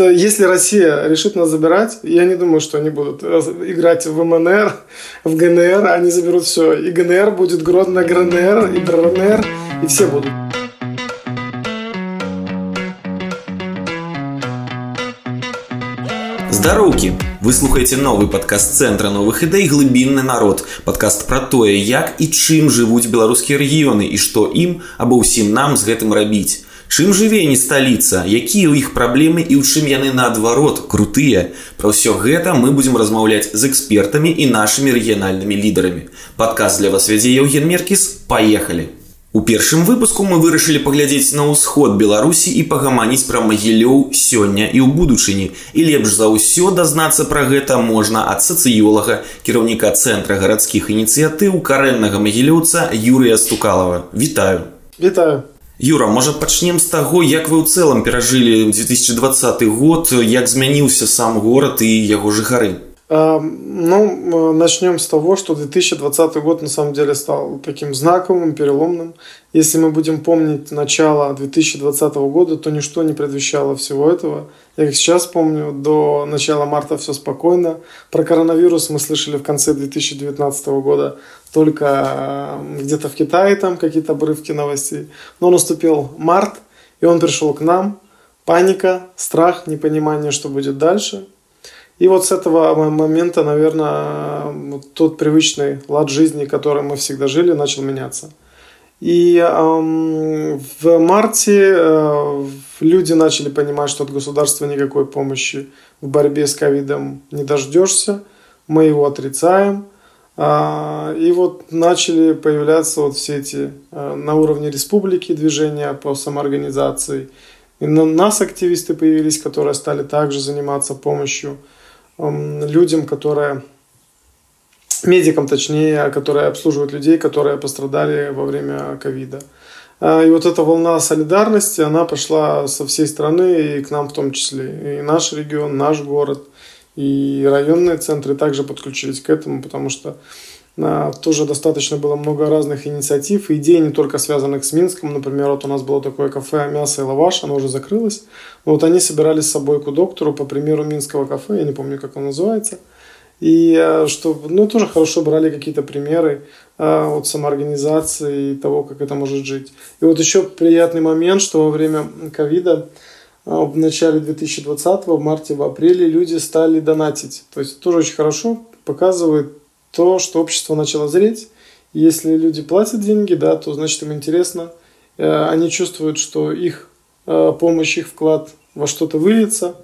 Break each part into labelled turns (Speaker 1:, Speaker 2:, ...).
Speaker 1: вот э, если Россия решит нас забирать, я не думаю, что они будут э, играть в МНР, в ГНР, они заберут все. И ГНР будет Гродно, ГРНР, и ДРНР, и все будут.
Speaker 2: Здароўкі вы слухаеце новы падкаст цэнтра новых ідэй глыбінны народ падкаст пра тое як і чым жывуць беларускія рэгіёны і што ім або ўсім нам з гэтым рабіць Чым жыве не сталіца, якія ў іх праблемы і ў чым яны наадварот крутыя. Пра ўсё гэта мы будзем размаўляць з экспертамі і нашымі рэгіянальнымі лідарамі. Падказ для вас вядзе Еўген Меркіс, паехалі. У першым выпуску мы вырашылі паглядзець на ўсход Беларусі і пагаманіць пра магілёў сёння і ў будучыні. І лепш за ўсё дазнацца пра гэта можна ад сацыёлага, кіраўніка цэнтра гарадскіх ініцыятыў карэннага магілёўца Юрыя Стукалава. Вітаю.
Speaker 1: Вітаю.
Speaker 2: Юра, можа пачнем з таго, як вы ў цэлым перажылі 2020 год, як змяніўся сам горад і яго жыхары.
Speaker 1: Ну, начнем с того, что 2020 год на самом деле стал таким знаковым, переломным. Если мы будем помнить начало 2020 года, то ничто не предвещало всего этого. Я как сейчас помню, до начала марта все спокойно. Про коронавирус мы слышали в конце 2019 года только где-то в Китае там какие-то обрывки новостей. Но наступил март, и он пришел к нам. Паника, страх, непонимание, что будет дальше – и вот с этого момента, наверное, тот привычный лад жизни, которым мы всегда жили, начал меняться. И эм, в марте э, люди начали понимать, что от государства никакой помощи в борьбе с ковидом не дождешься. Мы его отрицаем. Э, и вот начали появляться вот все эти э, на уровне республики движения по самоорганизации. И на нас активисты появились, которые стали также заниматься помощью людям, которые медикам, точнее, которые обслуживают людей, которые пострадали во время ковида. А, и вот эта волна солидарности, она пошла со всей страны и к нам в том числе. И наш регион, наш город, и районные центры также подключились к этому, потому что тоже достаточно было много разных инициатив идей, не только связанных с Минском. Например, вот у нас было такое кафе «Мясо и лаваш», оно уже закрылось. Но вот они собирались с собой к доктору, по примеру Минского кафе, я не помню, как оно называется. И а, что, ну, тоже хорошо брали какие-то примеры а, от самоорганизации и того, как это может жить. И вот еще приятный момент, что во время ковида в начале 2020, в марте, в апреле люди стали донатить. То есть тоже очень хорошо показывает то, что общество начало зреть. Если люди платят деньги, да, то значит им интересно. Э, они чувствуют, что их э, помощь, их вклад во что-то выльется.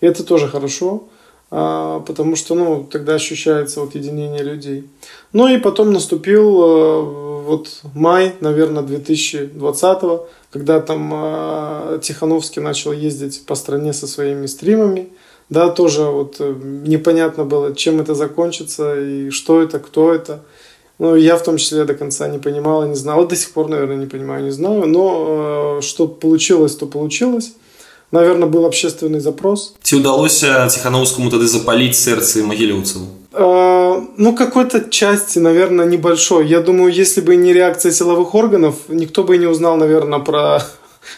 Speaker 1: И это тоже хорошо, а, потому что ну, тогда ощущается вот единение людей. Ну и потом наступил э, вот май, наверное, 2020, когда там Тихановский начал ездить по стране со своими стримами – да, тоже вот э, непонятно было, чем это закончится и что это, кто это. Ну, я в том числе до конца не понимал и не знал. Вот до сих пор, наверное, не понимаю, не знаю. Но э, что получилось, то получилось. Наверное, был общественный запрос.
Speaker 2: Ці удалося Тихановскому тогда запалить сердце могилевцев?
Speaker 1: Э, ну, какой-то части, наверное, небольшой. Я думаю, если бы не реакция силовых органов, никто бы и не узнал, наверное, про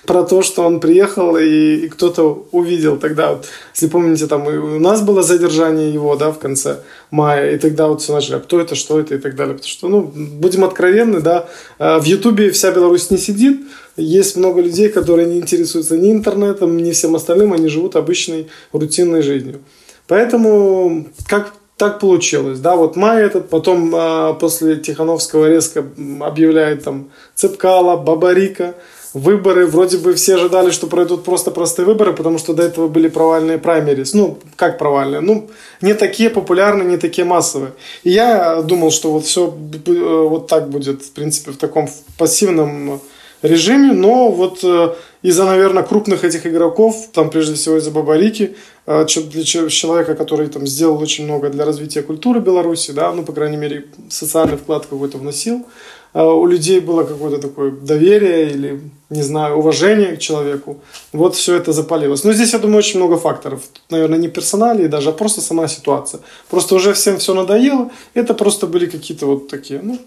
Speaker 1: про то, что он приехал и, и кто-то увидел тогда. Вот, если помните, там и у нас было задержание его, да, в конце мая, и тогда вот все начали, а кто это, что это и так далее. Потому что, ну, будем откровенны, да, э, в Ютубе вся Беларусь не сидит, есть много людей, которые не интересуются ни интернетом, ни всем остальным, они живут обычной рутинной жизнью. Поэтому как так получилось, да, вот май этот, потом э, после Тихановского резко объявляет там Цепкала, Бабарика, выборы, вроде бы все ожидали, что пройдут просто простые выборы, потому что до этого были провальные праймерис. Ну, как провальные? Ну, не такие популярные, не такие массовые. И я думал, что вот все э, вот так будет, в принципе, в таком пассивном режиме, но вот э, из-за, наверное, крупных этих игроков, там прежде всего из-за Бабарики, э, для человека, который там сделал очень много для развития культуры Беларуси, да, ну, по крайней мере, социальный вклад какой-то вносил, у людей было какое-то такое доверие или, не знаю, уважение к человеку. Вот все это запалилось. Но здесь, я думаю, очень много факторов. Тут, наверное, не персонали даже, а просто сама ситуация. Просто уже всем все надоело. Это просто были какие-то вот такие, ну,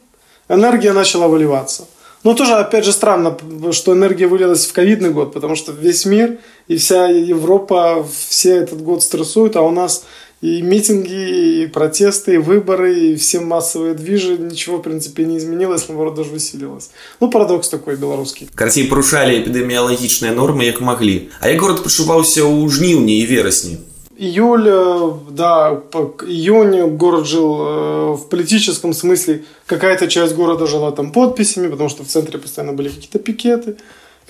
Speaker 1: энергия начала выливаться. Но тоже, опять же, странно, что энергия вылилась в ковидный год, потому что весь мир и вся Европа все этот год стрессуют, а у нас и митинги, и протесты, и выборы, и все массовые движи, ничего, в принципе, не изменилось, наоборот, даже усилилось. Ну, парадокс такой белорусский.
Speaker 2: Карцей парушалі эпідэміялагічныя нормы як маглі. А як горад пачуваўся ў жніўні і верасні?
Speaker 1: Июль, э, да, июнь город жил э, в политическом смысле. Какая-то часть города жила там подписями, потому что в центре постоянно были какие-то пикеты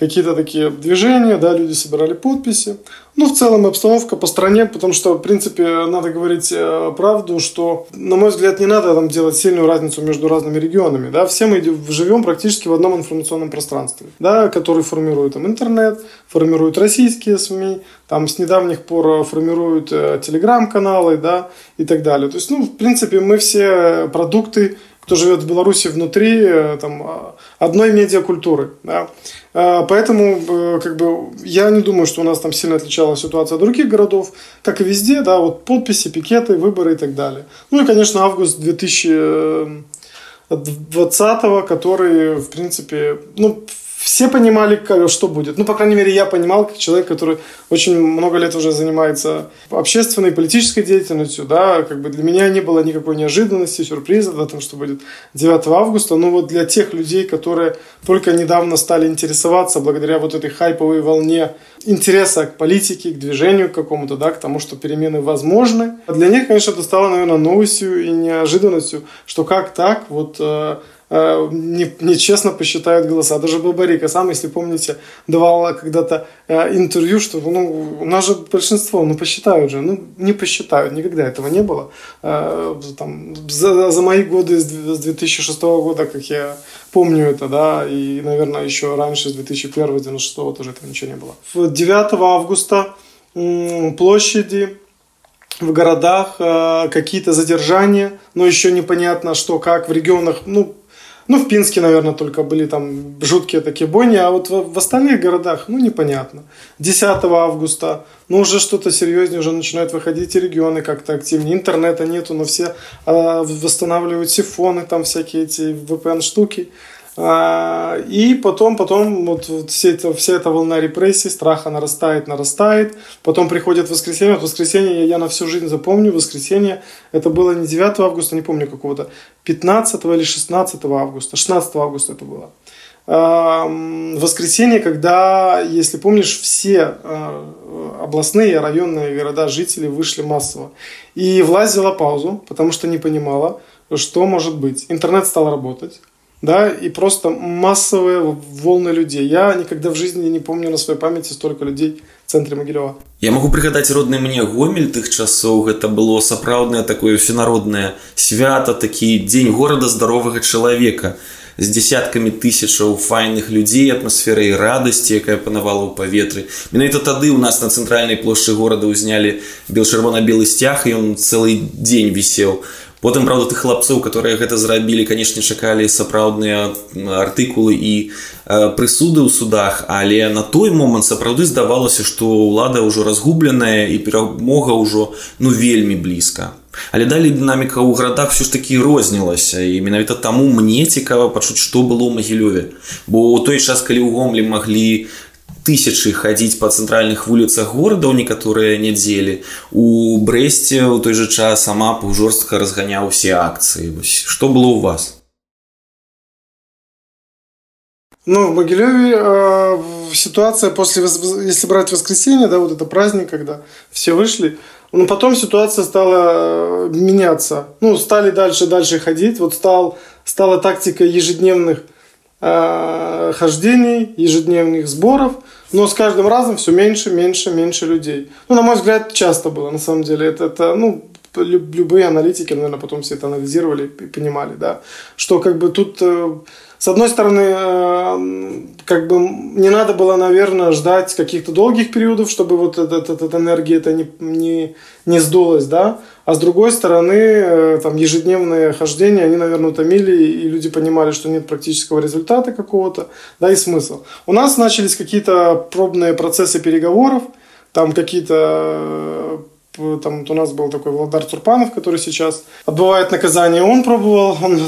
Speaker 1: какие-то такие движения, да, люди собирали подписи. Ну, в целом обстановка по стране, потому что, в принципе, надо говорить э, правду, что, на мой взгляд, не надо там делать сильную разницу между разными регионами, да, все мы живем практически в одном информационном пространстве, да, который формирует там интернет, формирует российские СМИ, там с недавних пор формируют э, телеграм-каналы, да, и так далее. То есть, ну, в принципе, мы все продукты кто живет в Беларуси внутри э, там, а, одной медиакультуры. Да? А, поэтому э, как бы, я не думаю, что у нас там сильно отличалась ситуация от других городов. Как и везде, да, вот подписи, пикеты, выборы и так далее. Ну и, конечно, август 2020, который, в принципе, ну, все понимали, что будет. Ну, по крайней мере, я понимал, как человек, который очень много лет уже занимается общественной, политической деятельностью, да, как бы для меня не было никакой неожиданности, сюрприза в том, что будет 9 августа. Но вот для тех людей, которые только недавно стали интересоваться благодаря вот этой хайповой волне интереса к политике, к движению к какому-то, да, к тому, что перемены возможны, для них, конечно, это стало, наверное, новостью и неожиданностью, что как так, вот э, Э, не, нечестно посчитают голоса. Даже Бабарика сам, если помните, давал когда-то э, интервью, что ну, у нас же большинство, ну посчитают же. Ну, не посчитают, никогда этого не было. Э, там, за, за мои годы с 2006 года, как я помню это, да, и, наверное, еще раньше, с 2001-2096 тоже этого ничего не было. 9 августа площади в городах какие-то задержания, но еще непонятно, что, как в регионах, ну, ну, в Пинске, наверное, только были там жуткие такие бойни, а вот в, остальных городах, ну, непонятно. 10 августа, ну, уже что-то серьезнее, уже начинают выходить и регионы как-то активнее. Интернета нету, но все э, восстанавливают сифоны, там всякие эти VPN-штуки. А, и потом, потом вот, вот все это, вся эта волна репрессий, страха нарастает, нарастает. Потом приходит воскресенье. Вот воскресенье я на всю жизнь запомню. Воскресенье, это было не 9 августа, не помню какого-то, 15 или 16 августа. 16 августа это было. А, воскресенье, когда, если помнишь, все а, областные, районные города, жители вышли массово. И власть взяла паузу, потому что не понимала, что может быть. Интернет стал работать да, и просто массовые волны людей. Я никогда в жизни не помню на своей памяти столько людей в центре Могилева.
Speaker 2: Я могу прыгадаць родны мне гомель тых часоў гэта было сапраўднае такое всенароднае свята такі дзень горада здаровага чалавека з дзясяткамі тысячаў файных людзей атмасферай радасці якая панавала ў паветры менавіта тады ў нас на цэнтральнай плошчы горада ўзнялі бел чырвона-белы сцяг і ён цэлы дзень вісеў потым правда тых хлапцоў которые гэта зрабілі канешне чакалі сапраўдныя артыкулы і э, прысуды ў судах але на той момант сапраўды здавалася што ўлада ўжо разгубленая і перамога ўжо ну вельмі блізка. Але далей дынаміка ў гарадах все ж такі рознілася і менавіта таму мне цікава пачуць што было ў магілёве. Бо ў той час калі ў гомлі маглі тысячы хадзіць па цэнтральных вуліцах горада ў некаторыя нядзелі у брэсце ў той жа час сама жорстка разганяў усе акцыі что было у вас
Speaker 1: Ну, в Могилеве э, ситуация после, если брать воскресенье, да, вот это праздник, когда все вышли, но потом ситуация стала меняться. Ну, стали дальше, дальше ходить. Вот стал, стала тактика ежедневных Э, хождений, ежедневных сборов, но с каждым разом все меньше, меньше, меньше людей. Ну, на мой взгляд, часто было, на самом деле. Это, это ну, любые аналитики, наверное, потом все это анализировали и понимали, да, что как бы тут э, с одной стороны, э, как бы не надо было, наверное, ждать каких-то долгих периодов, чтобы вот эта, эта, эта энергия это не, не, не сдулась, да, а с другой стороны, э, там ежедневные хождения, они, наверное, утомили, и люди понимали, что нет практического результата какого-то, да, и смысл. У нас начались какие-то пробные процессы переговоров, там какие-то там вот у нас был такой Владар Турпанов, который сейчас отбывает наказание. Он пробовал, он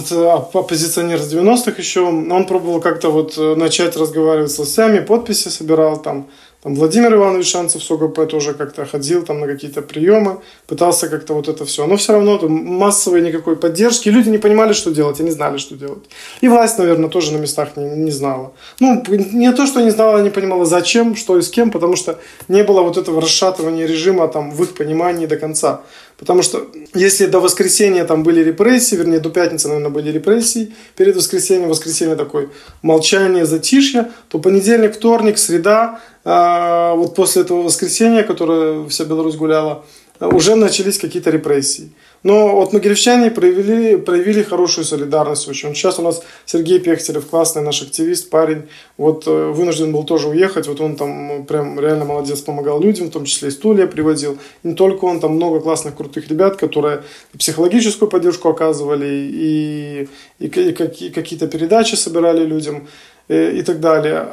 Speaker 1: оппозиционер с 90-х еще, он пробовал как-то вот э, начать разговаривать с властями, подписи собирал там, там Владимир Иванович Шанцев с ОГП тоже как-то ходил там на какие-то приемы, пытался как-то вот это все. Но все равно там массовой никакой поддержки. Люди не понимали, что делать, и не знали, что делать. И власть, наверное, тоже на местах не, не знала. Ну, не то, что не знала, не понимала, зачем, что и с кем, потому что не было вот этого расшатывания режима там в их понимании до конца. Потому что если до воскресенья там были репрессии, вернее, до пятницы, наверное, были репрессии, перед воскресеньем, воскресенье такое молчание, затишье, то понедельник, вторник, среда, а, вот после этого воскресенья, которое вся Беларусь гуляла, уже начались какие-то репрессии. Но вот могилевчане проявили, проявили хорошую солидарность очень. Сейчас у нас Сергей Пехтерев, классный наш активист, парень, вот э, вынужден был тоже уехать, вот он там прям реально молодец, помогал людям, в том числе и стулья приводил. И не только он, там много классных, крутых ребят, которые психологическую поддержку оказывали, и, и, и какие-то передачи собирали людям, и, э, и так далее.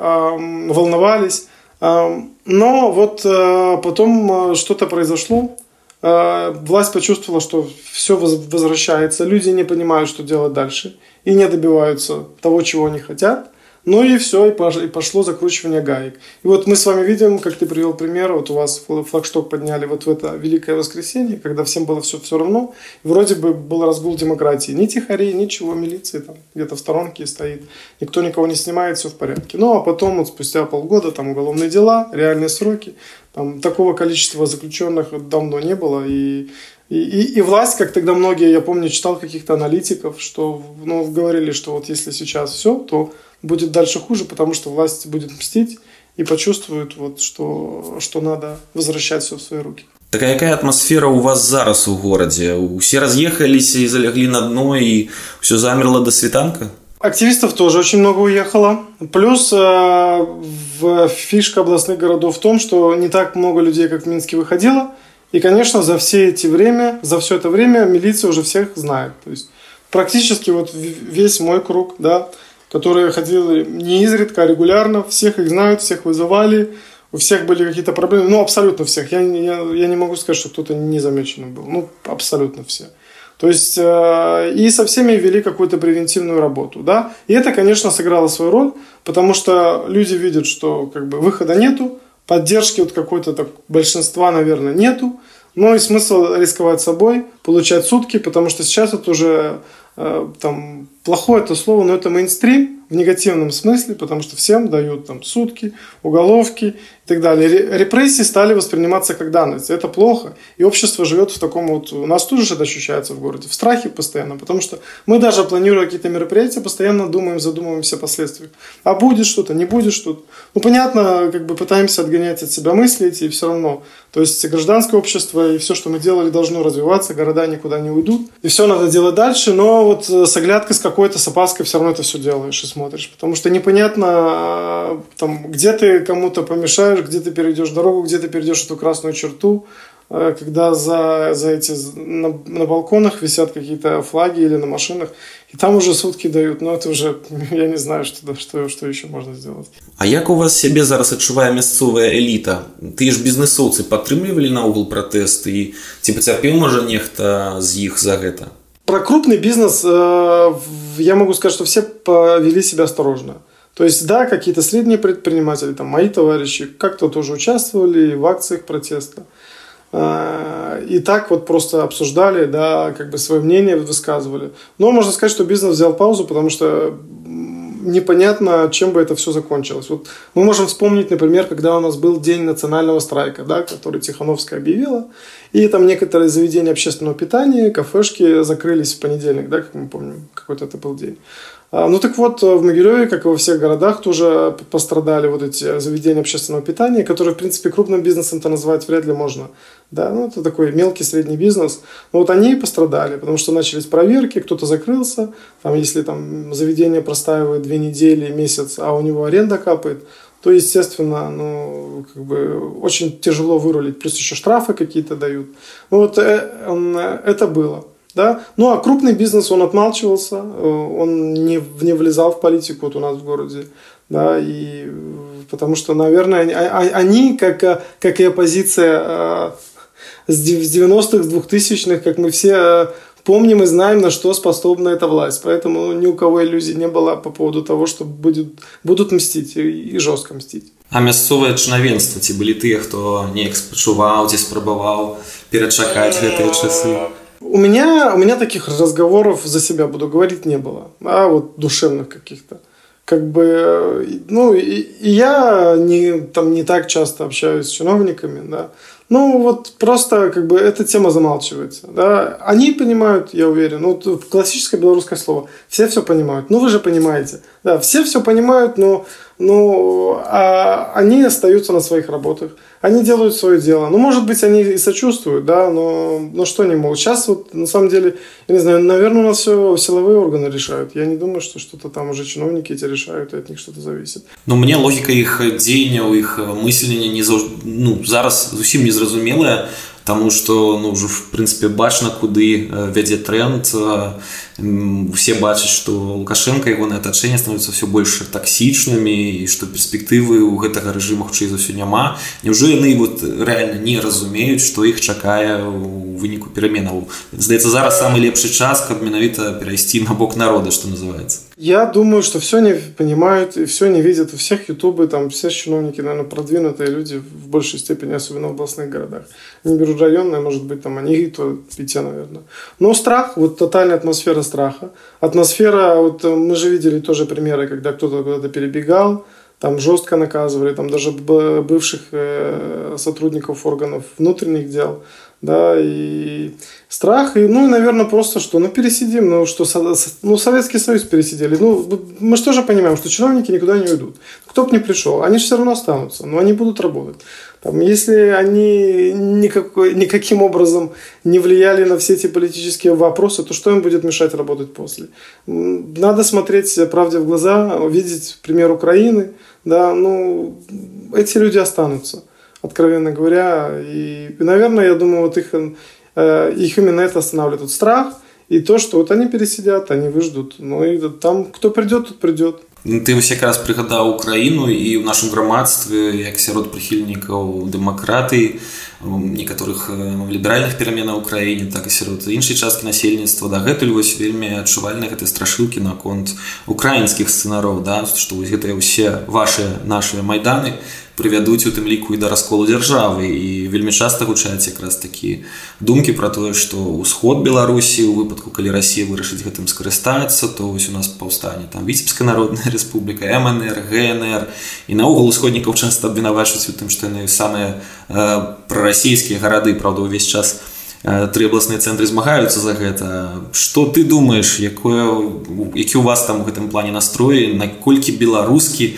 Speaker 1: Волновались. Но вот э, потом что-то произошло, Э, власть почувствовала, что все возвращается, люди не понимают, что делать дальше, и не добиваются того, чего они хотят. Ну и все, и пошло закручивание гаек. И вот мы с вами видим, как ты привел пример, вот у вас флагшток подняли вот в это Великое Воскресенье, когда всем было все, все равно, вроде бы был разгул демократии. Ни тихарей, ничего, милиции там где-то в сторонке стоит, никто никого не снимает, все в порядке. Ну а потом вот спустя полгода там уголовные дела, реальные сроки, там такого количества заключенных давно не было, и и, и, и власть, как тогда многие, я помню, читал каких-то аналитиков, что ну, говорили, что вот если сейчас все, то будет дальше хуже, потому что власть будет мстить и почувствует, вот, что, что надо возвращать все в свои руки.
Speaker 2: Так а какая атмосфера у вас зараз у городе? Все разъехались и залегли на дно, и все замерло до светанка?
Speaker 1: Активистов тоже очень много уехало. Плюс э, в фишка областных городов в том, что не так много людей, как в Минске, выходило. И, конечно, за все эти время, за все это время милиция уже всех знает. То есть практически вот весь мой круг, да, которые ходили не изредка, а регулярно, всех их знают, всех вызывали, у всех были какие-то проблемы, ну, абсолютно всех. Я, я, я не могу сказать, что кто-то не замеченный был, ну, абсолютно все. То есть, э, и со всеми вели какую-то превентивную работу, да. И это, конечно, сыграло свою роль, потому что люди видят, что как бы выхода нету, поддержки вот какой-то так большинства, наверное, нету. Ну и смысл рисковать собой, получать сутки, потому что сейчас это уже э, там плохое это слово, но это мейнстрим в негативном смысле, потому что всем дают там сутки, уголовки и так далее. Репрессии стали восприниматься как данность. Это плохо. И общество живет в таком вот... У нас тоже это ощущается в городе. В страхе постоянно. Потому что мы даже планируя какие-то мероприятия, постоянно думаем, задумываемся о последствиях. А будет что-то, не будет что-то. Ну, понятно, как бы пытаемся отгонять от себя мысли эти, и все равно. То есть гражданское общество и все, что мы делали, должно развиваться, города никуда не уйдут. И все надо делать дальше, но вот с оглядкой, с какой-то, с опаской все равно это все делаешь и смотришь. Потому что непонятно, а, там, где ты кому-то помешаешь, где ты перейдешь дорогу, где ты перейдешь эту красную черту, а, когда за, за эти на, на балконах висят какие-то флаги или на машинах, и там уже сутки дают, но это уже я не знаю, что, что, что еще можно сделать.
Speaker 2: А як у вас сябе зараз адчувае мясцовая эліта? Тыя ж бізнесоўцы падтрымлівалі наогул пратэст і ці пацярпеў можа нехта з іх за гэта?
Speaker 1: Про крупный бизнес э, я могу сказать, что все повели себя осторожно. То есть, да, какие-то средние предприниматели, там, мои товарищи, как-то тоже участвовали в акциях протеста. Э, и так вот просто обсуждали, да, как бы свое мнение высказывали. Но можно сказать, что бизнес взял паузу, потому что непонятно, чем бы это все закончилось. Вот мы можем вспомнить, например, когда у нас был день национального страйка, да, который Тихановская объявила, и там некоторые заведения общественного питания, кафешки закрылись в понедельник, да, как мы помним, какой-то это был день. А, ну так вот, в Могилеве, как и во всех городах, тоже пострадали вот эти заведения общественного питания, которые, в принципе, крупным бизнесом-то назвать вряд ли можно. Да, ну это такой мелкий средний бизнес. Но вот они пострадали, потому что начались проверки, кто-то закрылся. Там, если там заведение простаивает две недели, месяц, а у него аренда капает, то, естественно, ну, как бы очень тяжело вырулить. Плюс еще штрафы какие-то дают. Ну, вот э, это было. Да? Ну, а крупный бизнес, он отмалчивался, э, он не, не влезал в политику вот у нас в городе. Да, и потому что, наверное, они, а, а, они как, как и оппозиция, С 90-х, с 2000-х, как мы все э, помним и знаем, на что способна эта власть. Поэтому ни у кого иллюзий не было по поводу того, что будет, будут мстить и, и жестко мстить.
Speaker 2: А мясцовае чынавенства ці былі тыя, хто неяк спачуваў ці спрабаваў перачакаць гэтыя часы.
Speaker 1: У меня, у меня таких разговоров за себя буду говорить не было, а вот душевных каких-то. Как бы, ну, и, и я не, там не так часто общаюсь с чиновниками, да, ну, вот просто как бы эта тема замалчивается. Да? Они понимают, я уверен, ну, вот классическое белорусское слово, все все понимают. Ну, вы же понимаете. Да, все все понимают, но, но а они остаются на своих работах они делают свое дело. Ну, может быть, они и сочувствуют, да, но, но что они могут. Сейчас вот, на самом деле, я не знаю, наверное, у нас все силовые органы решают. Я не думаю, что что-то там уже чиновники эти решают, и от них что-то зависит.
Speaker 2: Но мне логика их дзеянняў их мыслення не заўж... ну, зараз зусім незразумелая Таму што ну, ўжо в прынцыпе бачна куды вядзе тренд усе бачаць што лукашенко ягонае атачэнне становіцца ўсё больш таксічнымі і што перспектывы ў гэтага рэжыму хутчэй за ўсё няма Няўжо яны вот рэальна не разумеюць што іх чакае у выніку пераменаў здаецца зараз самы лепшы час каб менавіта перайсці на бок народа што называется
Speaker 1: Я думаю, что все не понимают и все не видят. У всех ютубы, там все чиновники, наверное, продвинутые люди в большей степени, особенно в областных городах. Не беру районные, может быть, там они и то Питя, наверное. Но страх, вот тотальная атмосфера страха. Атмосфера, вот мы же видели тоже примеры, когда кто-то куда-то перебегал, там жестко наказывали, там даже бывших э, сотрудников органов внутренних дел да, и страх, и, ну, наверное, просто что, ну, пересидим, ну, что, ну, Советский Союз пересидели, ну, мы же тоже понимаем, что чиновники никуда не уйдут, кто бы ни пришел, они же все равно останутся, но они будут работать. Там, если они никакой, никаким образом не влияли на все эти политические вопросы, то что им будет мешать работать после? Надо смотреть правде в глаза, видеть пример Украины, да, ну, эти люди останутся откровенно говоря. И, и наверное, я думаю, вот их, э, их именно это останавливает. Вот страх и то, что вот они пересидят, они выждут. Ну и там кто придет, тот придет.
Speaker 2: Ты вось якраз прыгадаў Украіну і ў нашым грамадстве як сярод прыхільнікаў дэмакратыі некаторых ліберальных пераменаў у краіне так і сярод іншай часткі насельніцтва дагэтуль вось вельмі адчувальна гэтай страшылкі наконт украінскіх сцэнароў да што вось гэтыя ўсе ваши наши майданы прывядуць у тым ліку і да расколу дзяржавы і вельмі часта гучаць якраз такі думкі пра тое што ўсход беларусі у выпадку калі Росія вырашыць гэтым скарыстацца то вось у нас паўстане там віцебская народная рэспубліка мнр гнр. І наогул усходнікаў часта абвінавачваюць у тым што яны самыя э, прарасійскія гарады правда ўвесь час у тры абласныя цэнтры змагаюцца за гэта. Что ты думаешь якое які у вас там у гэтым плане настроі наколькі беларускі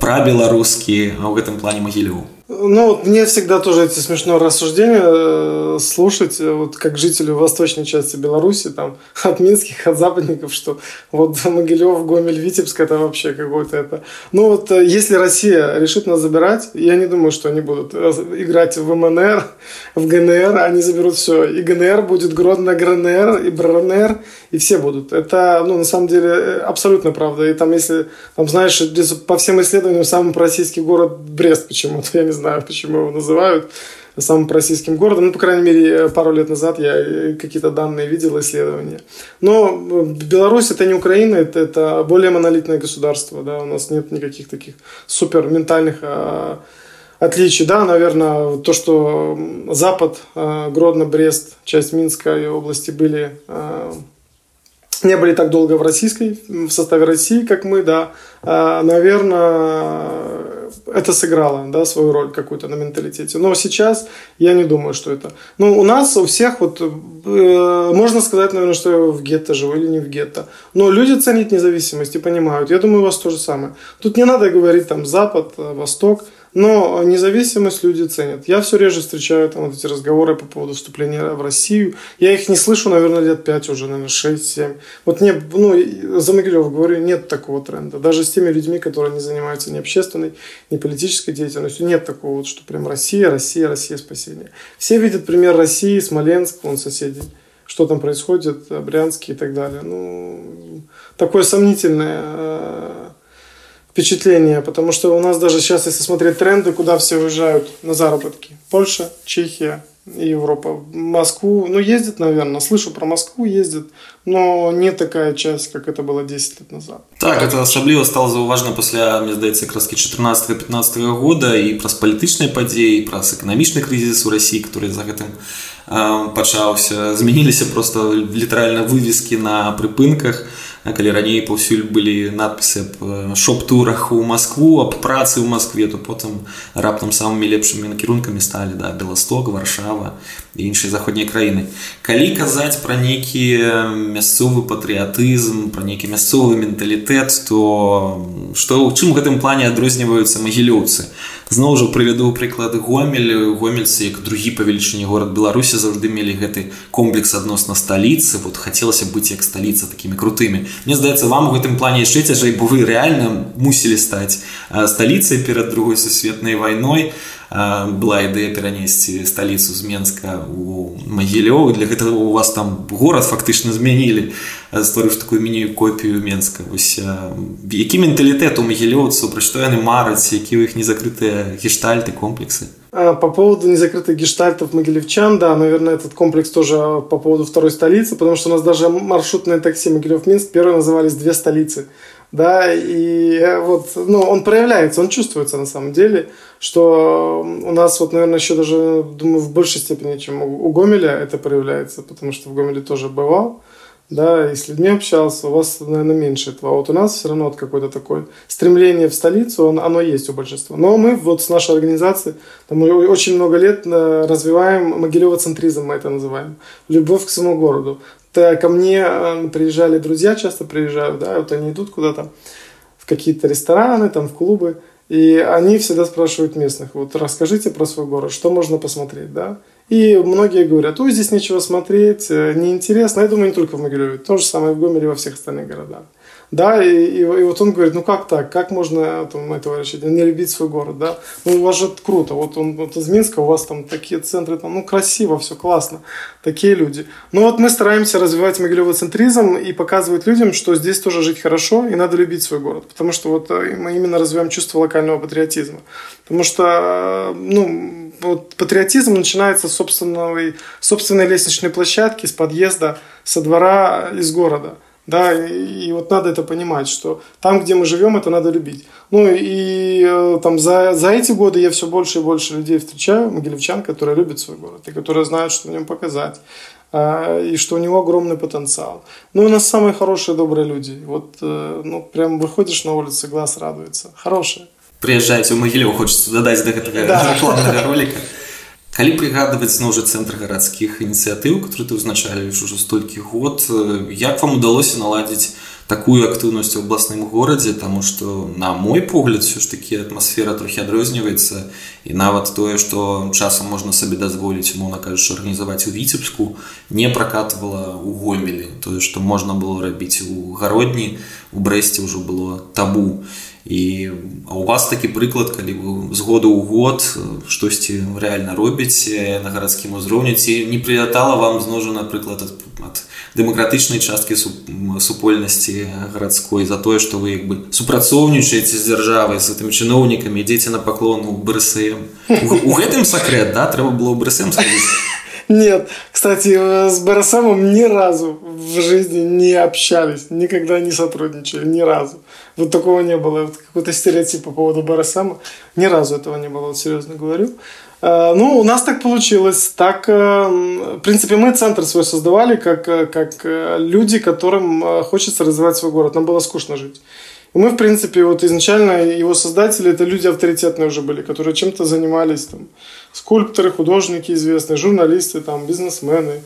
Speaker 2: пра беларускі ў гэтым плане магілёў
Speaker 1: Ну, мне всегда тоже эти смешные рассуждения э, слушать, э, вот как жителю восточной части Беларуси, там, от минских, от западников, что вот Могилев, Гомель, Витебск, это вообще какое-то это... Ну, вот э, если Россия решит нас забирать, я не думаю, что они будут играть в МНР, в ГНР, они заберут все. И ГНР будет Гродно, ГРНР, и БРНР, и все будут. Это, ну, на самом деле, абсолютно правда. И там, если, там, знаешь, по всем исследованиям, самый российский город Брест почему-то, я не знаю, знаю, почему его называют самым российским городом. Ну, по крайней мере, пару лет назад я э, какие-то данные видел, исследования. Но э, Беларусь это не Украина, это, это более монолитное государство. Да? У нас нет никаких таких супер ментальных а, отличий. Да, наверное, то, что Запад, а, Гродно, Брест, часть Минской области были а, не были так долго в российской, в составе России, как мы, да, а, наверное, это сыграло, да, свою роль какую-то на менталитете. Но сейчас я не думаю, что это. Ну, у нас у всех вот, э, можно сказать, наверное, что я в гетто живу или не в гетто. Но люди ценят независимость и понимают. Я думаю, у вас то же самое. Тут не надо говорить там Запад, Восток. Но независимость люди ценят. Я все реже встречаю там вот эти разговоры по поводу вступления в Россию. Я их не слышу, наверное, лет 5 уже, наверное, 6-7. Вот не, ну, за Могилев говорю, нет такого тренда. Даже с теми людьми, которые не занимаются ни общественной, ни политической деятельностью, нет такого вот, что прям Россия, Россия, Россия спасение. Все видят пример России, Смоленск, он соседей. Что там происходит, Брянске и так далее. Ну, такое сомнительное э, впечатление, потому что у нас даже сейчас, если смотреть тренды, куда все уезжают на заработки. Польша, Чехия, и Европа. Москву, ну, ездит, наверное, слышу про Москву, ездит, но не такая часть, как это было 10 лет назад.
Speaker 2: Так, это асабліва стало заўважна пасля мне здаецца краскі 14-15 года і праз палітычныя падзеі праз эканамічны крызіс у Росіі который за гэтым э, пачаўся змяніліся просто літаральна вывескі на прыпынках калі раней паўсюль былі надпісы аб шоп-турах у Москву аб працы ў Москве то потым раптам самымі лепшымі накірункамі сталі да Беласток варшава і іншыя заходнія краіны. Калі казаць пра нейкі мясцовы патрыятызм пра нейкі мясцовы менталітэт то што ў чым гэтым плане адрозніваюцца магілёўцы зноў жа прывяду прыклады гомель гомельцы як другі па велічыні горад беларусі заўжды мелі гэты комплекс адносна сталіцы. Вот хацелася быць як сталіца такімі крутымі. Мне здаецца вам у гэтым плане яшчэ цяжэй бо вы рэальна мусілі стаць сталіцай перад другой сусветнай вайной была ідэя перанесці сталіцу з менска у магілёў для гэтага у вас там горад фактычна змянілі стварыш такую мінію копію менска вось які менталітэт у магілёўцаў пра што яны мараць які у іх незакрытыя гештальты комплексы
Speaker 1: по поводу незакрытых гештальтов могилевчан, да, наверное, этот комплекс тоже по поводу второй столицы, потому что у нас даже маршрутное такси Могилев-Минск первые назывались «Две столицы» да, и э, вот, ну, он проявляется, он чувствуется на самом деле, что у нас вот, наверное, еще даже, думаю, в большей степени, чем у Гомеля это проявляется, потому что в Гомеле тоже бывал, да, и с людьми общался, у вас, наверное, меньше этого. А вот у нас все равно вот какое-то такое стремление в столицу, он, оно есть у большинства. Но мы вот с нашей организацией, там, очень много лет э, развиваем могилево-центризм, мы это называем, любовь к своему городу ко мне э, приезжали друзья, часто приезжают, да, вот они идут куда-то в какие-то рестораны, там, в клубы, и они всегда спрашивают местных, вот расскажите про свой город, что можно посмотреть, да. И многие говорят, ой, здесь нечего смотреть, э, неинтересно. Я думаю, не только в Могилеве, то же самое в Гомеле и во всех остальных городах. Да, и, и, и вот он говорит, ну как так, как можно, там, мой товарищ, не любить свой город, да? Ну у вас же круто, вот он вот из Минска, у вас там такие центры, там, ну красиво, все классно, такие люди. Ну вот мы стараемся развивать могилевоцентризм и показывать людям, что здесь тоже жить хорошо и надо любить свой город, потому что вот э, мы именно развиваем чувство локального патриотизма. Потому что, ну, вот патриотизм начинается с собственной, собственной лестничной площадки, с подъезда, со двора, из города – да, и, и вот надо это понимать, что там, где мы живем, это надо любить. Ну и э, там за, за эти годы я все больше и больше людей встречаю, могилевчан, которые любят свой город, и которые знают, что в нем показать, э, и что у него огромный потенциал. Ну, у нас самые хорошие, добрые люди. Вот, э, ну, прям выходишь на улицу, глаз радуется. Хорошие.
Speaker 2: Приезжайте в Могилев, хочется до этого да. рекламного ролика. калі прыгадваць зноў жа цэнтр гарадскіх ініцыятыў которые ты ўзначаліш ужо столькі год як вам удалося наладзіць такую актыўнасць у абласным горадзе таму што на мой погляд все ж таки атмасфера трохі адрозніваецца і нават тое што часам можна сабе дазволіць умоўна кажучы арганізаваць у віцебску не пракатывала у гомелі тое што можна было рабіць у гародні у брэсце ўжо было табу і і а у вас такі прыклад калі вы з году ў год штосьці рэальна робіце на гарадскім узроўні ці не прылятала вам зножа напрыклад ад, ад дэмакратычнай часткі супольнасці гарадской за тое што вы як бы супрацоўнічаеце з дзяржавай з гэтымі чыноўнікамі ідзеце на паклону брсм у гэтым сакрэт да трэба было брсм сказаць
Speaker 1: нет, кстати, с БРСМом ни разу в жизни не общались, никогда не сотрудничали, ни разу. Вот такого не было. Вот какой-то стереотип по поводу БРСМа. Ни разу этого не было, вот серьезно говорю. А, ну, у нас так получилось. Так, э, в принципе, мы центр свой создавали как, э, как э, люди, которым хочется развивать свой город. Нам было скучно жить. И мы, в принципе, вот изначально его создатели, это люди авторитетные уже были, которые чем-то занимались, там, скульпторы, художники известные, журналисты, там, бизнесмены,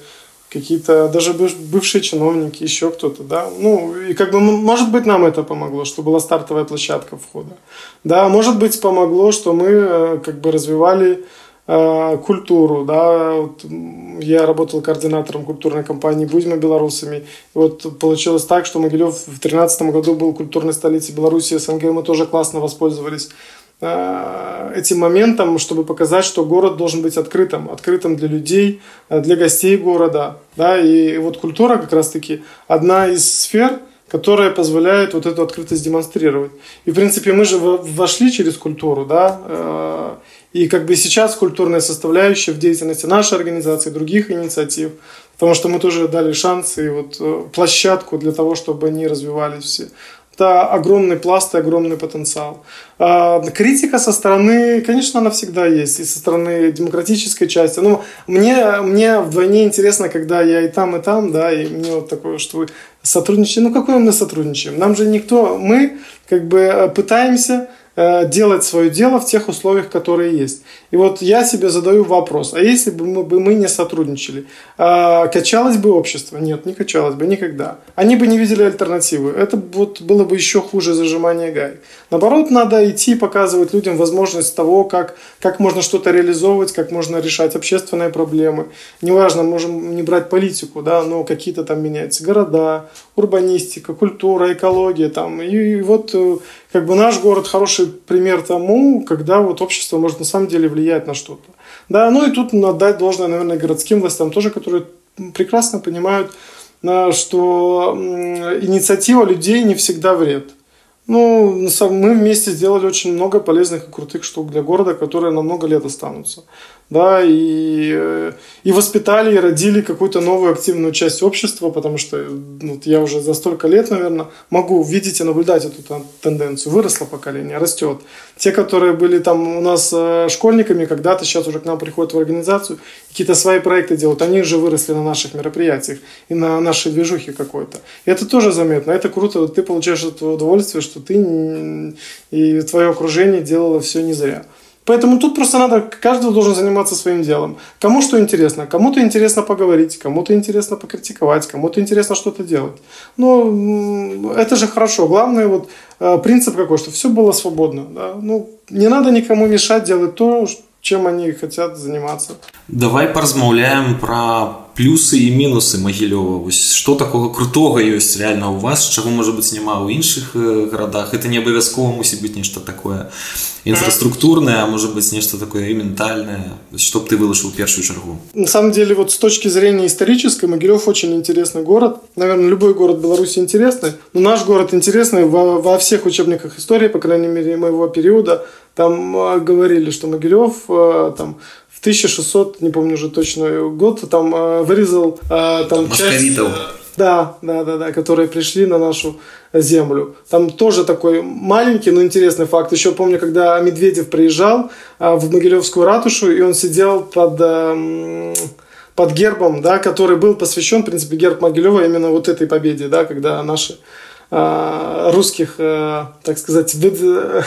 Speaker 1: какие-то даже бывшие чиновники, еще кто-то, да. Ну, и как бы, может быть, нам это помогло, что была стартовая площадка входа. Да, может быть, помогло, что мы э, как бы развивали э, культуру, да, вот я работал координатором культурной компании «Будьмо белорусами», и вот получилось так, что Могилев в 2013 году был культурной столицей Беларуси, СНГ, мы тоже классно воспользовались этим моментом, чтобы показать, что город должен быть открытым, открытым для людей, э, для гостей города. Да? И вот культура как раз-таки одна из сфер, которая позволяет вот эту открытость демонстрировать. И, в принципе, мы же вошли через культуру, да, э, И как бы сейчас культурная составляющая в деятельности нашей организации, других инициатив, потому что мы тоже дали шанс и вот э, площадку для того, чтобы они развивались все это огромный пласт и огромный потенциал. А, критика со стороны, конечно, она всегда есть, и со стороны демократической части. Ну, мне, мне вдвойне интересно, когда я и там, и там, да, и мне вот такое, что вы сотрудничаете. Ну, какое мы сотрудничаем? Нам же никто, мы как бы пытаемся Э, делать свое дело в тех условиях, которые есть. И вот я себе задаю вопрос, а если бы мы, бы мы не сотрудничали, а, качалось бы общество? Нет, не качалось бы никогда. Они бы не видели альтернативы. Это вот было бы еще хуже зажимания гай. Наоборот, надо идти показывать людям возможность того, как, как можно что-то реализовывать, как можно решать общественные проблемы. Неважно, можем не брать политику, да, но какие-то там меняются города, урбанистика, культура, экология. Там. И, и вот э, как бы наш город хороший пример тому, когда вот общество может на самом деле влиять на что-то. Да, ну и тут надо дать должное, наверное, городским властям тоже, которые прекрасно понимают, что инициатива людей не всегда вред. Ну, мы вместе сделали очень много полезных и крутых штук для города, которые на много лет останутся да, и, э, и воспитали, и родили какую-то новую активную часть общества, потому что ну, я уже за столько лет, наверное, могу видеть и наблюдать эту тенденцию. Выросло поколение, растет. Те, которые были там у нас э, школьниками, когда-то сейчас уже к нам приходят в организацию, какие-то свои проекты делают, они же выросли на наших мероприятиях и на нашей движухе какой-то. И это тоже заметно, это круто, ты получаешь это удовольствие, что ты и твое окружение делало все не зря. Поэтому тут просто надо, каждый должен заниматься своим делом. Кому что интересно. Кому-то интересно поговорить, кому-то интересно покритиковать, кому-то интересно что-то делать. Но это же хорошо. Главное вот э, принцип какой, что все было свободно. Да? Ну, не надо никому мешать делать то, чем они хотят заниматься.
Speaker 2: Давай поразмаўляем про плюсы і мінусы магілёва вось что такого крутого ёсць реально у вас чаго можа быть няма ў іншых э, гарадах это не абавязкова мусіць быть нешта такое инфраструктурное а может быть нечто такое и ментальное чтоб ты вылышал первую чергу
Speaker 1: на самом деле вот с точки зрения исторической Могилев очень интересный город наверное любой город Беларуси интересный но наш город интересный во, во всех учебниках истории по крайней мере моего периода там э, говорили что Могилев э, там в 1600, не помню уже точно год, там э, вырезал э, там часть... Да, да, да, да, которые пришли на нашу землю. Там тоже такой маленький, но интересный факт. Еще помню, когда Медведев приезжал э, в Могилевскую ратушу, и он сидел под, э, под гербом, да, который был посвящен, в принципе, герб Могилева именно вот этой победе, да, когда наши э, русских, э, так сказать, вы,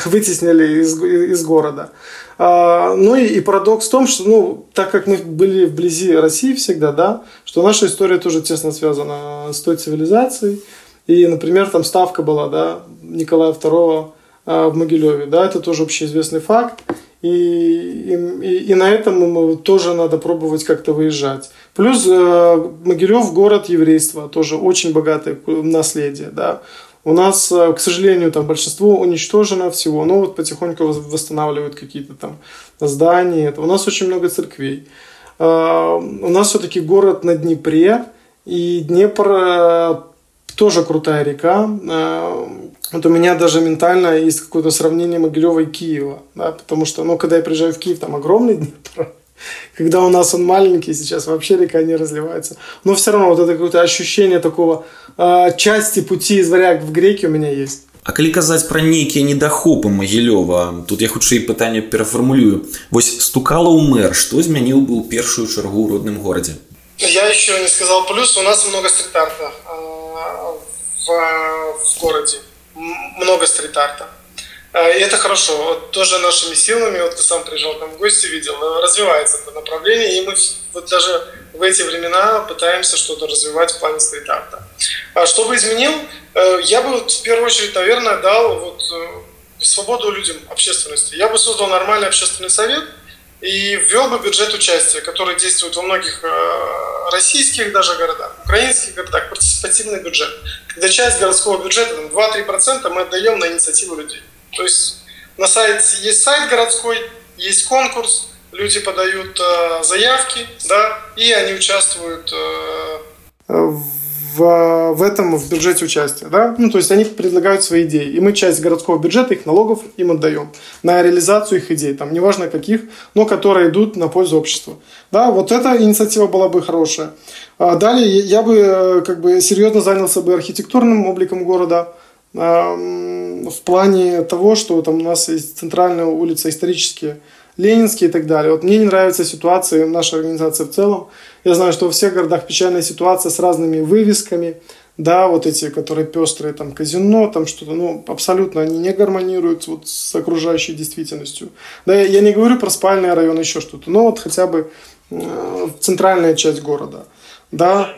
Speaker 1: вытеснили из, из города. А, ну и, и парадокс в том, что, ну, так как мы были вблизи России всегда, да, что наша история тоже тесно связана с той цивилизацией. И, например, там ставка была, да, Николая II а, в Могилеве, да, это тоже общеизвестный факт. И, и, и на этом тоже надо пробовать как-то выезжать. Плюс э, Могилев город еврейства, тоже очень богатое наследие, да. У нас, э, к сожалению, там большинство уничтожено всего, но вот потихоньку восстанавливают какие-то там здания. У нас очень много церквей. Э, у нас все-таки город на Днепре, и Днепр тоже крутая река. Вот у меня даже ментально есть какое-то сравнение Могилева и Киева, да, потому что, ну, когда я приезжаю в Киев, там огромный Днепр, когда у нас он маленький, сейчас вообще река не разливается. Но все равно вот это какое-то ощущение такого э, части пути из варяг в греки у меня есть.
Speaker 2: А калі казаць пра нейкія недахопы магілёва тут я хутчэй пытанне перафармулюю вось стукала ў мэр што змяніў быў першую чаргу ў родным горадзе
Speaker 1: я еще не сказал плюс у нас много стрит-арта в, в городе много стрит-арта а, и это хорошо. Вот тоже нашими силами, вот ты сам приезжал там в гости, видел, э, развивается это направление, и мы вот даже в эти времена пытаемся что-то развивать в плане стрит-арта. А что бы изменил? Э, я бы вот в первую очередь, наверное, дал вот э, свободу людям, общественности. Я бы создал нормальный общественный совет и ввел бы бюджет участия, который действует во многих российских даже городах, украинских городах, партиципативный бюджет. Когда часть городского бюджета, 2-3% мы отдаем на инициативу людей. То есть на сайте есть сайт городской, есть конкурс, люди подают э, заявки, да, и они участвуют. Э... в, в этом в бюджете участия. Да? Ну, то есть они предлагают свои идеи. И мы часть городского бюджета, их налогов им отдаем на реализацию их идей. Там неважно каких, но которые идут на пользу обществу. Да, вот эта инициатива была бы хорошая. А далее я бы э, как бы серьезно занялся бы архитектурным обликом города в плане того, что там у нас есть центральная улица исторические, Ленинские и так далее. Вот мне не нравится ситуация нашей организации в целом. Я знаю, что во всех городах печальная ситуация с разными вывесками, да, вот эти, которые пестрые, там, казино, там что-то, ну, абсолютно они не гармонируют вот с окружающей действительностью. Да, я, не говорю про спальные районы, еще что-то, но вот хотя бы э, центральная часть города, да.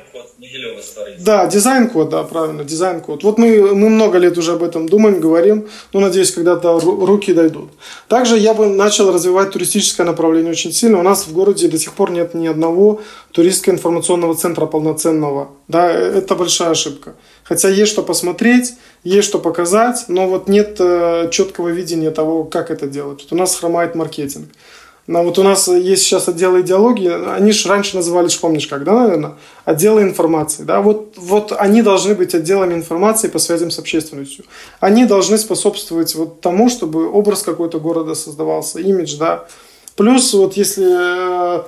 Speaker 1: Да, дизайн-код, да, правильно, дизайн-код. Вот мы, мы много лет уже об этом думаем, говорим, но надеюсь, когда-то руки дойдут. Также я бы начал развивать туристическое направление очень сильно. У нас в городе до сих пор нет ни одного туристско-информационного центра полноценного. Да, это большая ошибка. Хотя есть что посмотреть, есть что показать, но вот нет э, четкого видения того, как это делать. Вот у нас хромает маркетинг. Но вот у нас есть сейчас отделы идеологии, они же раньше назывались, помнишь как, да, наверное, отделы информации, да, вот, вот они должны быть отделами информации по связям с общественностью. Они должны способствовать вот тому, чтобы образ какой-то города создавался, имидж, да. Плюс вот если э,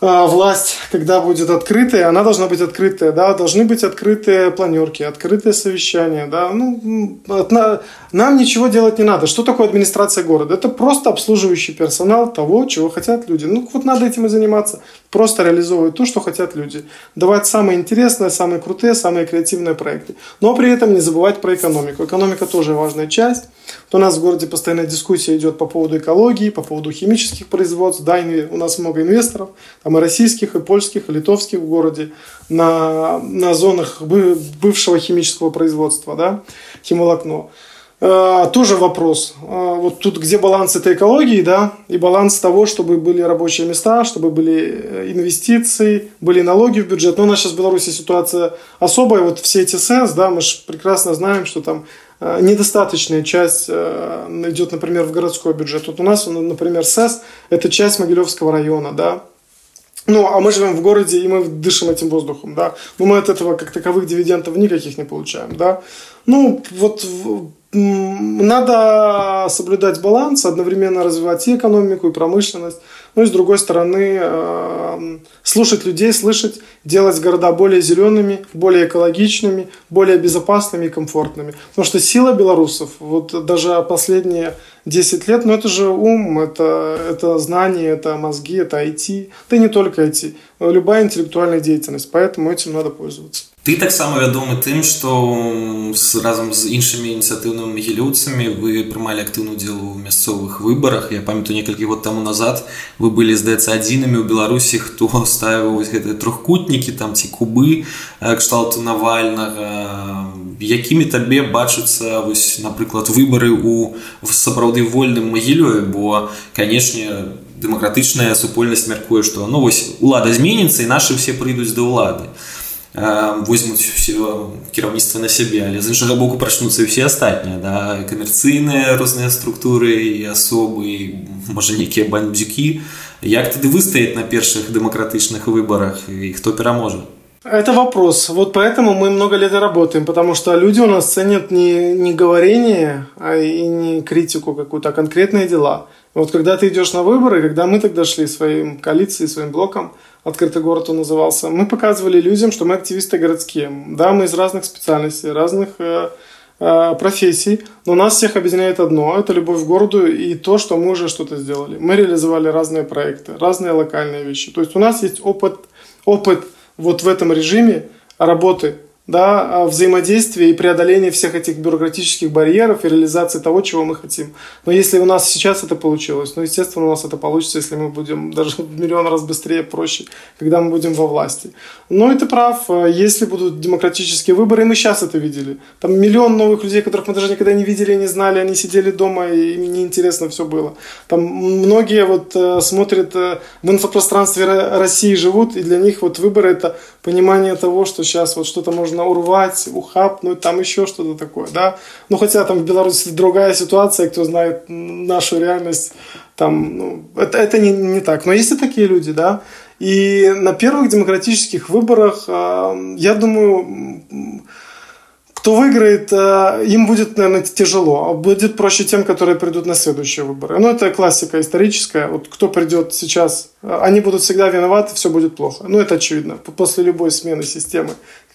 Speaker 1: власть, когда будет открытая, она должна быть открытая, да, должны быть открытые планерки, открытые совещания, да, ну, нам ничего делать не надо. Что такое администрация города? Это просто обслуживающий персонал того, чего хотят люди. Ну, вот надо этим и заниматься. Просто реализовывать то, что хотят люди. Давать самые интересные, самые крутые, самые креативные проекты. Но при этом не забывать про экономику. Экономика тоже важная часть. Вот у нас в городе постоянная дискуссия идет по поводу экологии, по поводу химических производств. Да, у нас много инвесторов, там и российских, и польских, и литовских в городе на, на зонах бывшего химического производства, да, химолокно. Э, тоже вопрос. Э, вот тут где баланс этой экологии, да, и баланс того, чтобы были рабочие места, чтобы были э, инвестиции, были налоги в бюджет. Но у нас сейчас в Беларуси ситуация особая. Вот все эти СЭС, да, мы же прекрасно знаем, что там недостаточная часть идет, например, в городской бюджет. Вот у нас, например, СЭС – это часть Могилевского района, да, ну, а мы живем в городе, и мы дышим этим воздухом, да. Но мы от этого как таковых дивидендов никаких не получаем, да. Ну, вот надо соблюдать баланс, одновременно развивать и экономику, и промышленность. Ну и с другой стороны, э, слушать людей, слышать, делать города более зелеными, более экологичными, более безопасными и комфортными. Потому что сила белорусов, вот даже последние 10 лет, ну это же ум, это, это знание, это мозги, это IT. Да и не только IT, любая интеллектуальная деятельность. Поэтому этим надо пользоваться.
Speaker 2: Ты таксама вядомы тым, што разам з іншымі ініцыятыўнымі магілёўцамі вы прымалі актыўны удзел у мясцовых выбарах. Я памятаю некалькі год таму назад вы былі здаецца адзінымі ў Беларусі, хто ставіў гэтыя трохкутнікі там ці кубы кшталту навальнага. Якімі табе бачацца вось напрыклад выбары у сапраўды вольным магілёе, бо канешне, дэмакратычная супольнасць мяркуе, што ну вось улада зменіцца і нашы все прыйдуць да ўлады возьмуць все кіраўніцтва на сябе але з іншага боку прачнуцца і все астатнія да камерцыйныя розныя структуры і асобы можа нейкія бандзюкі як тады выстаяць на першых дэмакратычных выбарах і хто пераможа
Speaker 1: Это вопрос. Вот поэтому мы много лет и работаем, потому что люди у нас ценят не, не говорение, а и не критику какую-то, а конкретные дела. Вот когда ты идешь на выборы, когда мы тогда шли своим коалицией, своим блоком, открытый город он назывался, мы показывали людям, что мы активисты городские. Да, мы из разных специальностей, разных э, э, профессий, но нас всех объединяет одно – это любовь к городу и то, что мы уже что-то сделали. Мы реализовали разные проекты, разные локальные вещи. То есть у нас есть опыт, опыт вот в этом режиме работы да, взаимодействия и преодоления всех этих бюрократических барьеров и реализации того, чего мы хотим. Но если у нас сейчас это получилось, ну, естественно, у нас это получится, если мы будем даже в миллион раз быстрее, проще, когда мы будем во власти. Но и ты прав, если будут демократические выборы, и мы сейчас это видели. Там миллион новых людей, которых мы даже никогда не видели, не знали, они сидели дома, и им неинтересно все было. Там многие вот э, смотрят э, в инфопространстве России живут, и для них вот выборы это понимание того, что сейчас вот что-то можно можно урвать, ухапнуть, там еще что-то такое, да. Ну, хотя там в Беларуси другая ситуация, кто знает нашу реальность, там, ну, это, это не, не так. Но есть и такие люди, да. И на первых демократических выборах, э, я думаю, кто выиграет, э, им будет, наверное, тяжело. А будет проще тем, которые придут на следующие выборы. Ну, это классика историческая. Вот кто придет сейчас, э, они будут всегда виноваты, все будет плохо. Ну, это очевидно. После любой смены системы,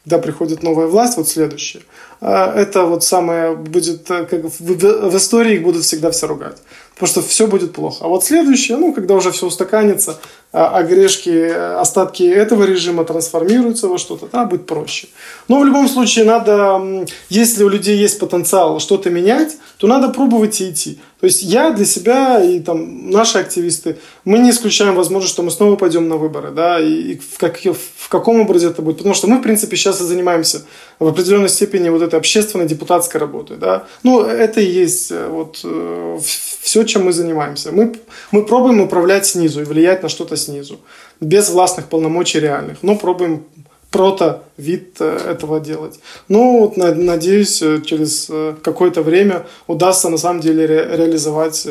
Speaker 1: когда приходит новая власть, вот следующая, это вот самое будет, как в, в истории их будут всегда все ругать потому что все будет плохо. А вот следующее, ну, когда уже все устаканится, а, а грешки, остатки этого режима трансформируются во что-то, да, будет проще. Но в любом случае надо, если у людей есть потенциал что-то менять, то надо пробовать и идти. То есть я для себя и там наши активисты, мы не исключаем возможность, что мы снова пойдем на выборы, да, и, и в, как, в каком образе это будет. Потому что мы, в принципе, сейчас и занимаемся в определенной степени вот этой общественной депутатской работой, да. Ну, это и есть э, вот э, все, чем мы занимаемся. Мы, мы пробуем управлять снизу и влиять на что-то снизу, без властных полномочий реальных, но пробуем прото-вид э, этого делать. Ну, вот, надеюсь, э, через э, какое-то время удастся на самом деле ре- реализовать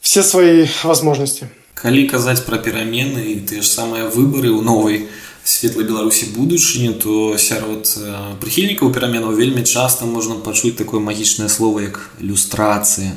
Speaker 1: все свои возможности.
Speaker 2: Калі казаць пра перамены і тыя ж самыя выбары ў новай светлай беларусі будучыні то сярод прыхільнікаў пераменаў вельмі часта можна пачуць такое магічнае слово як люстрацыя.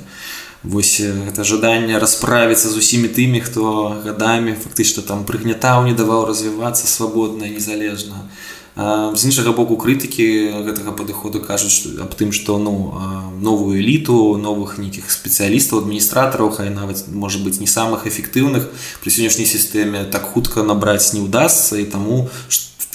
Speaker 2: Вось гэта жаданне расправіцца з усімі тымі хто гадамі фактычна там прыгнятаў не даваў развівацца свабодна незалежна з іншага боку крытыкі гэтага падыходу кажуць аб тым што ну новую эліту новых нейкіх спецыялістаў адміністратараў хай нават можа быць не самых эфектыўных пры сённяшняй сістэме так хутка набраць не ўдасся і таму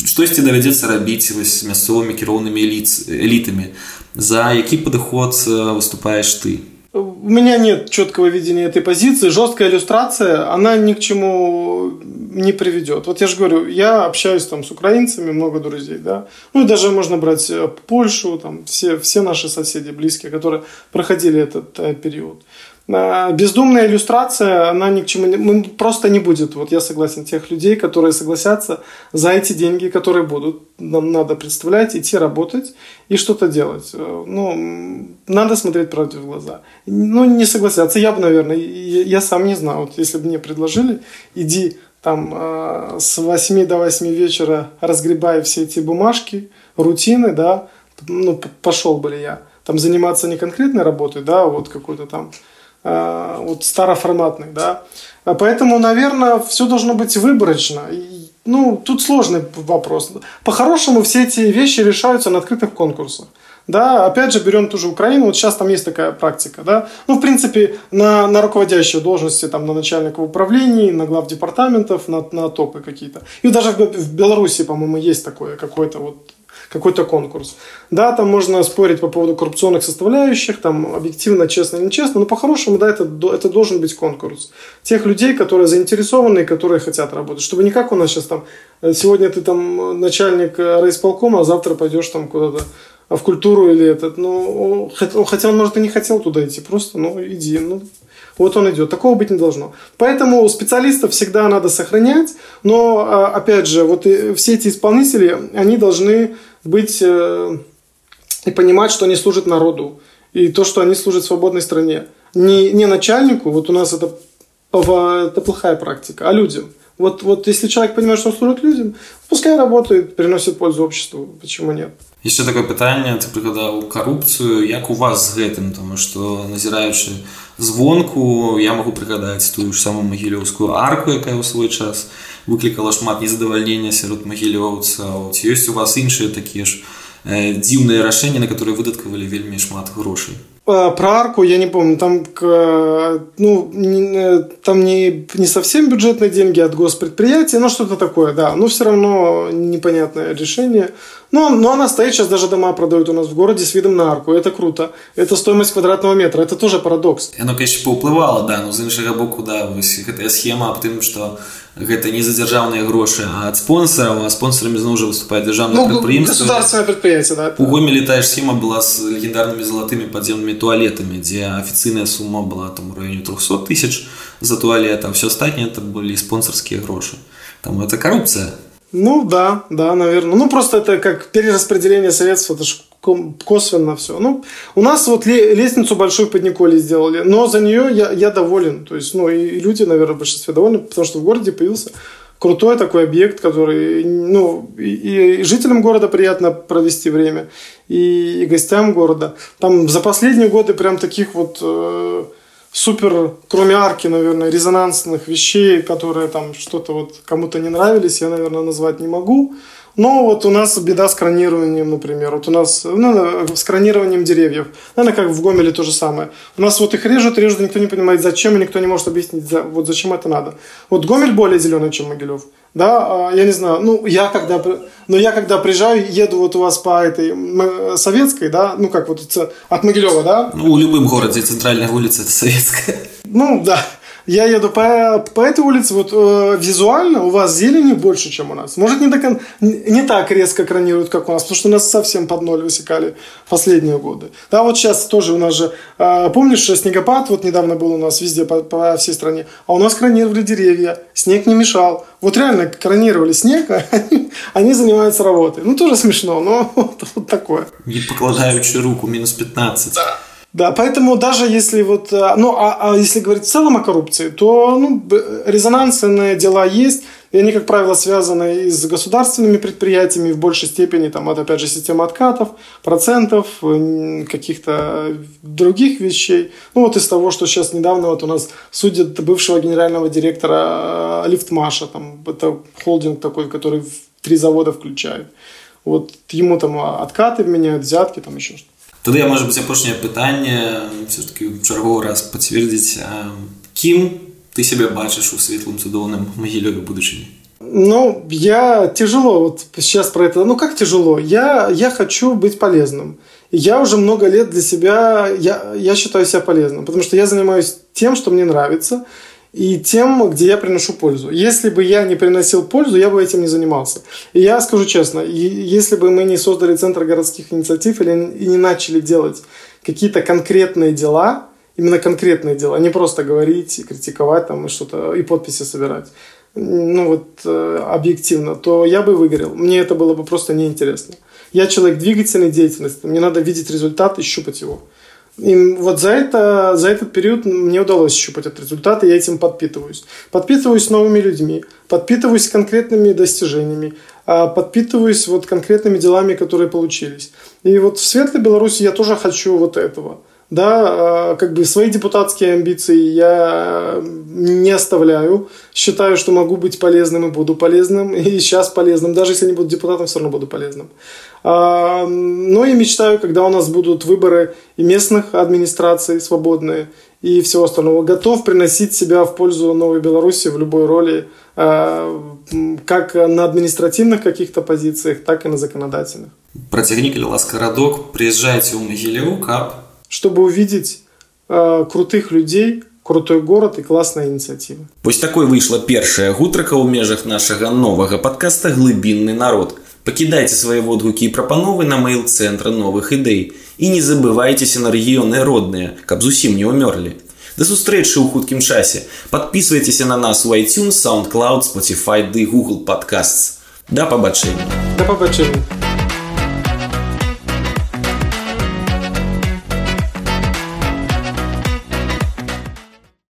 Speaker 2: штосьці давядзецца рабіць вось мясцовымі кіроўнымі элітамі. За які падыход выступаеш ты?
Speaker 1: У меня нет четкого видения этой позиции. Жесткая иллюстрация, она ни к чему не приведет. Вот я же говорю, я общаюсь там с украинцами, много друзей, да. Ну и даже можно брать э, Польшу, там все, все наши соседи близкие, которые проходили этот э, период. А, бездумная иллюстрация, она ни к чему не, просто не будет. Вот я согласен, тех людей, которые согласятся за эти деньги, которые будут. Нам надо представлять, идти работать и что-то делать. Э, ну, надо смотреть правде в глаза. Ну, не согласятся. Я бы, наверное, я, я сам не знаю. Вот если бы мне предложили, иди там э, с 8 до 8 вечера разгребая все эти бумажки, рутины, да, ну, пошел бы ли я там заниматься не конкретной работой, да, а вот какой-то там Э, вот староформатных, да. А поэтому, наверное, все должно быть выборочно. Ну, тут сложный вопрос. По-хорошему, все эти вещи решаются на открытых конкурсах. Да, опять же, берем ту же Украину, вот сейчас там есть такая практика, да. Ну, в принципе, на, на руководящие должности, там, на начальников управлений, на глав департаментов, на, на топы какие-то. И даже в, в Беларуси, по-моему, есть такое, какое-то вот какой-то конкурс. Да, там можно спорить по поводу коррупционных составляющих, там объективно, честно, нечестно, но по-хорошему, да, это, это должен быть конкурс. Тех людей, которые заинтересованы и которые хотят работать. Чтобы не как у нас сейчас там, э, сегодня ты там начальник э, райисполкома, а завтра пойдешь там куда-то в культуру или этот, ну, он, может, и не хотел туда идти, просто, ну, иди, ну, вот он идет. Такого быть не должно. Поэтому специалистов всегда надо сохранять, но, а, опять же, вот все эти исполнители, они должны быть э, и понимать, что они служат народу. И то, что они служат свободной стране. Не, не начальнику, вот у нас это, это плохая практика, а людям. Вот, вот если человек понимает, что он служит людям, пускай работает, приносит пользу обществу. Почему нет?
Speaker 2: Еще такое пытанне ты прыгадаў коррупцию як у вас з гэтым тому что назіраючы звонку я могу прыгадаць тую ж самую магілёўскую арку якая ў свой час выклікала шмат незадавальнення сярод магілёўцаў ці ёсць у вас іншыя такія ж э, дзіўныя рашэнні на которые выдаткавалі вельмі шмат грошай
Speaker 1: Про арку я не помню, там, ну, не, там не, не совсем бюджетные деньги от госпредприятия, но что-то такое, да. Но все равно непонятное решение. Но, но она стоит, сейчас даже дома продают у нас в городе с видом на арку. Это круто. Это стоимость квадратного метра. Это тоже парадокс.
Speaker 2: Оно, конечно, поуплывало, да, но с іншага боку, да, вось гэтая схема аб тым, што гэта не за дзяржаўныя грошы а ад спонсораў а спонсорамі зноў жа выступае дзяржаўна
Speaker 1: ну, государственное предприятие да,
Speaker 2: у гомелі тая ж схема была з легендарнымі залатымі падземнымі туалетамі дзе афіцыйная сума была там у раёне 300 тысяч за туалет а все астатнія это былі спонсорскія грошы там это коррупция
Speaker 1: ну да да наверное ну просто это как перераспределение средств это ж косвенно все. Ну, у нас вот лестницу большую под Николей сделали, но за нее я, я доволен. То есть, ну, и люди, наверное, в большинстве довольны, потому что в городе появился крутой такой объект, который, ну, и, и жителям города приятно провести время, и, и гостям города. Там за последние годы прям таких вот э, супер, кроме арки, наверное, резонансных вещей, которые там что-то вот кому-то не нравились, я, наверное, назвать не могу. Но вот у нас беда с кронированием, например. Вот у нас ну, с кронированием деревьев. Наверное, как в Гомеле то же самое. У нас вот их режут, режут, никто не понимает, зачем, и никто не может объяснить, вот зачем это надо. Вот Гомель более зеленый, чем Могилев. Да, а, я не знаю, ну, я когда, но я когда приезжаю, еду вот у вас по этой советской, да, ну, как вот от Могилева, да?
Speaker 2: Ну, в любом городе центральная улица – это советская.
Speaker 1: Ну, да. Я еду по, по этой улице, вот э, визуально у вас зелени больше, чем у нас. Может, не, так, не так резко экранируют, как у нас, потому что у нас совсем под ноль высекали последние годы. Да, вот сейчас тоже у нас же, э, помнишь, снегопад вот недавно был у нас везде по, по всей стране, а у нас кронировали деревья, снег не мешал. Вот реально кронировали снег, а они, они занимаются работой. Ну, тоже смешно, но вот, вот такое.
Speaker 2: Не покладаючи руку, минус 15.
Speaker 1: Да. Да, поэтому даже если вот, э, ну, а, а если говорить в целом о коррупции, то ну, резонансные дела есть, и они, как правило, связаны и с государственными предприятиями в большей степени, там, это, опять же, система откатов, процентов, каких-то других вещей. Ну, вот из того, что сейчас недавно вот у нас судят бывшего генерального директора э, Лифтмаша, там, это холдинг такой, который три завода включает. Вот ему там откаты меняют, взятки, там еще что-то.
Speaker 2: Тады я можа быць апошняе пытанне все ж таки чарговы раз пацвердзіць кім ты себе бачыш у светлым цудоўным магілёве будучыні
Speaker 1: Ну, я тяжело, вот сейчас про это, ну как тяжело, я, я хочу быть полезным. Я уже много лет для себя, я, я считаю себя полезным, потому что я занимаюсь тем, что мне нравится, и тем, где я приношу пользу. Если бы я не приносил пользу, я бы этим не занимался. И я скажу честно, если бы мы не создали Центр городских инициатив или и не начали делать какие-то конкретные дела, именно конкретные дела, не просто говорить, критиковать там и что-то, и подписи собирать, ну вот э, объективно, то я бы выгорел. Мне это было бы просто неинтересно. Я человек двигательной деятельности, мне надо видеть результат и щупать его. И вот за, это, за этот период мне удалось щупать этот результат, и я этим подпитываюсь. Подпитываюсь новыми людьми, подпитываюсь конкретными достижениями, а подпитываюсь вот конкретными делами, которые получились. И вот в светлой Беларуси я тоже хочу вот этого – да, а, как бы свои депутатские амбиции я не оставляю. Считаю, что могу быть полезным и буду полезным. И сейчас полезным. Даже если не буду депутатом, все равно буду полезным. А, но и мечтаю, когда у нас будут выборы и местных администраций свободные, и всего остального. Готов приносить себя в пользу Новой Беларуси в любой роли, а, как на административных каких-то позициях, так и на законодательных.
Speaker 2: Протягни, ласка, радок, приезжайте в Могилеву, кап,
Speaker 1: чтобы увидеть э, крутых людей, крутой город и классная инициатива.
Speaker 2: Вось такой выйшла першая гутрака ў межах нашага новага падкаста глыбінны народ. Пакідайце свае водгукі і прапановы на мэйл-цэнтра новых ідэй і не забывайцеся на рэгіёны родныя, каб зусім не ўмёрлі. Да сустрэчы ў хуткім часе. Падпісвайцеся на нас у iTunes, SoundCloud, Spotify ды Google Podcasts. Да пабачэння.
Speaker 1: Да пабачэння.